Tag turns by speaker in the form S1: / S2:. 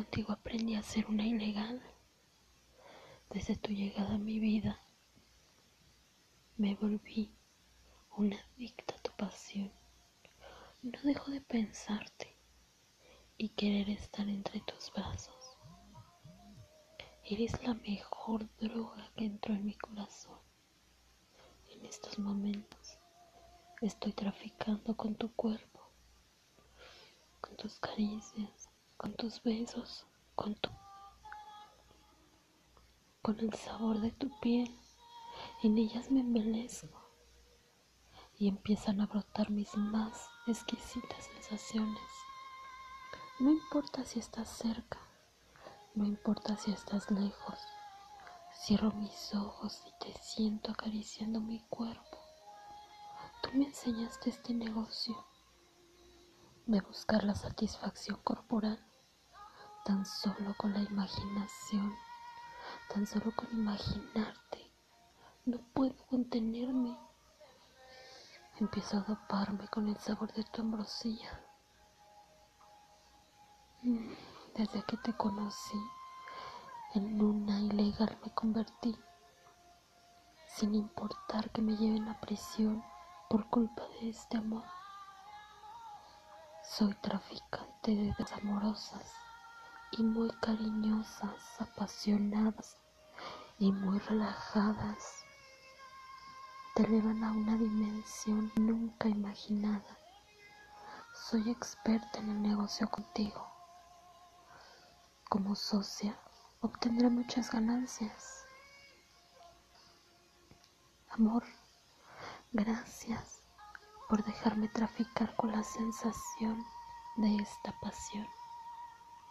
S1: contigo aprendí a ser una ilegal. Desde tu llegada a mi vida, me volví una adicta a tu pasión. No dejo de pensarte y querer estar entre tus brazos. Eres la mejor droga que entró en mi corazón. En estos momentos estoy traficando con tu cuerpo, con tus caricias, con tus besos, con tu con el sabor de tu piel. En ellas me embelezco y empiezan a brotar mis más exquisitas sensaciones. No importa si estás cerca, no importa si estás lejos. Cierro mis ojos y te siento acariciando mi cuerpo. Tú me enseñaste este negocio de buscar la satisfacción corporal tan solo con la imaginación, tan solo con imaginarte. No puedo contenerme. Empiezo a doparme con el sabor de tu ambrosía. Desde que te conocí, en una ilegal me convertí, sin importar que me lleven a prisión por culpa de este amor. Soy traficante de desamorosas y muy cariñosas, apasionadas y muy relajadas. Te elevan a una dimensión nunca imaginada. Soy experta en el negocio contigo. Como socia obtendré muchas ganancias. Amor, gracias por dejarme traficar con la sensación de esta pasión.